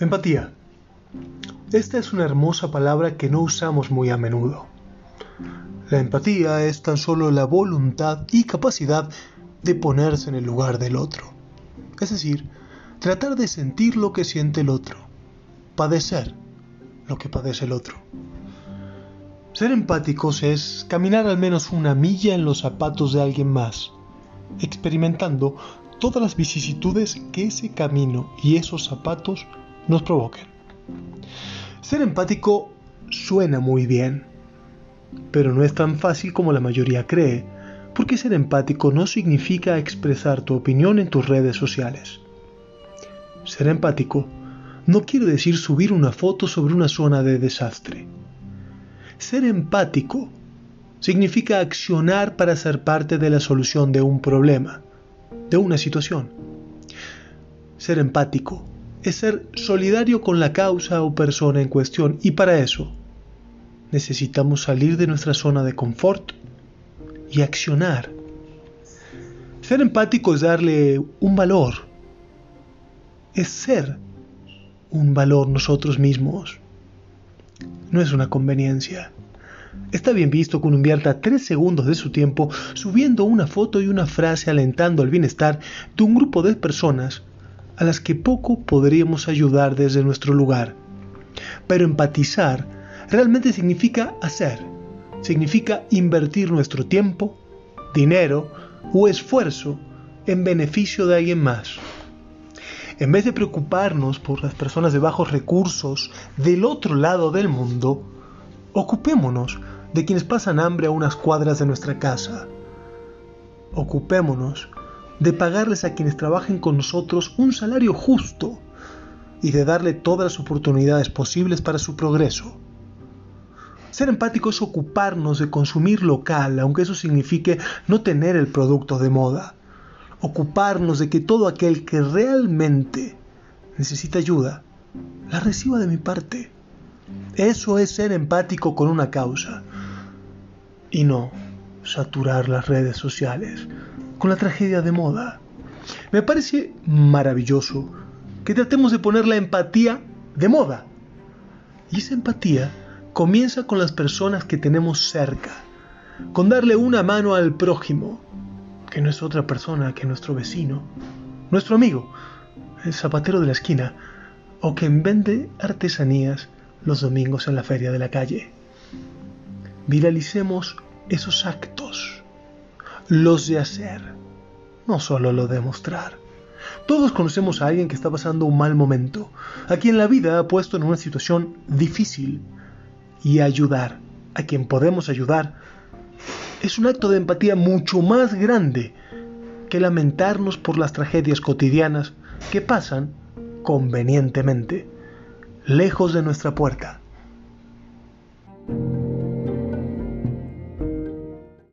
Empatía. Esta es una hermosa palabra que no usamos muy a menudo. La empatía es tan solo la voluntad y capacidad de ponerse en el lugar del otro. Es decir, tratar de sentir lo que siente el otro, padecer lo que padece el otro. Ser empáticos es caminar al menos una milla en los zapatos de alguien más, experimentando todas las vicisitudes que ese camino y esos zapatos nos provoquen. Ser empático suena muy bien, pero no es tan fácil como la mayoría cree, porque ser empático no significa expresar tu opinión en tus redes sociales. Ser empático no quiere decir subir una foto sobre una zona de desastre. Ser empático significa accionar para ser parte de la solución de un problema, de una situación. Ser empático es ser solidario con la causa o persona en cuestión y para eso necesitamos salir de nuestra zona de confort y accionar. Ser empático es darle un valor, es ser un valor nosotros mismos. No es una conveniencia. Está bien visto que uno invierta tres segundos de su tiempo subiendo una foto y una frase alentando el bienestar de un grupo de personas a las que poco podríamos ayudar desde nuestro lugar. Pero empatizar realmente significa hacer, significa invertir nuestro tiempo, dinero o esfuerzo en beneficio de alguien más. En vez de preocuparnos por las personas de bajos recursos del otro lado del mundo, ocupémonos de quienes pasan hambre a unas cuadras de nuestra casa. Ocupémonos de pagarles a quienes trabajen con nosotros un salario justo y de darle todas las oportunidades posibles para su progreso. Ser empático es ocuparnos de consumir local, aunque eso signifique no tener el producto de moda. Ocuparnos de que todo aquel que realmente necesita ayuda, la reciba de mi parte. Eso es ser empático con una causa. Y no saturar las redes sociales con la tragedia de moda. Me parece maravilloso que tratemos de poner la empatía de moda. Y esa empatía comienza con las personas que tenemos cerca, con darle una mano al prójimo, que no es otra persona que nuestro vecino, nuestro amigo, el zapatero de la esquina, o quien vende artesanías los domingos en la feria de la calle. Viralicemos esos actos los de hacer, no solo lo de mostrar. Todos conocemos a alguien que está pasando un mal momento, a quien la vida ha puesto en una situación difícil. Y ayudar a quien podemos ayudar es un acto de empatía mucho más grande que lamentarnos por las tragedias cotidianas que pasan convenientemente lejos de nuestra puerta.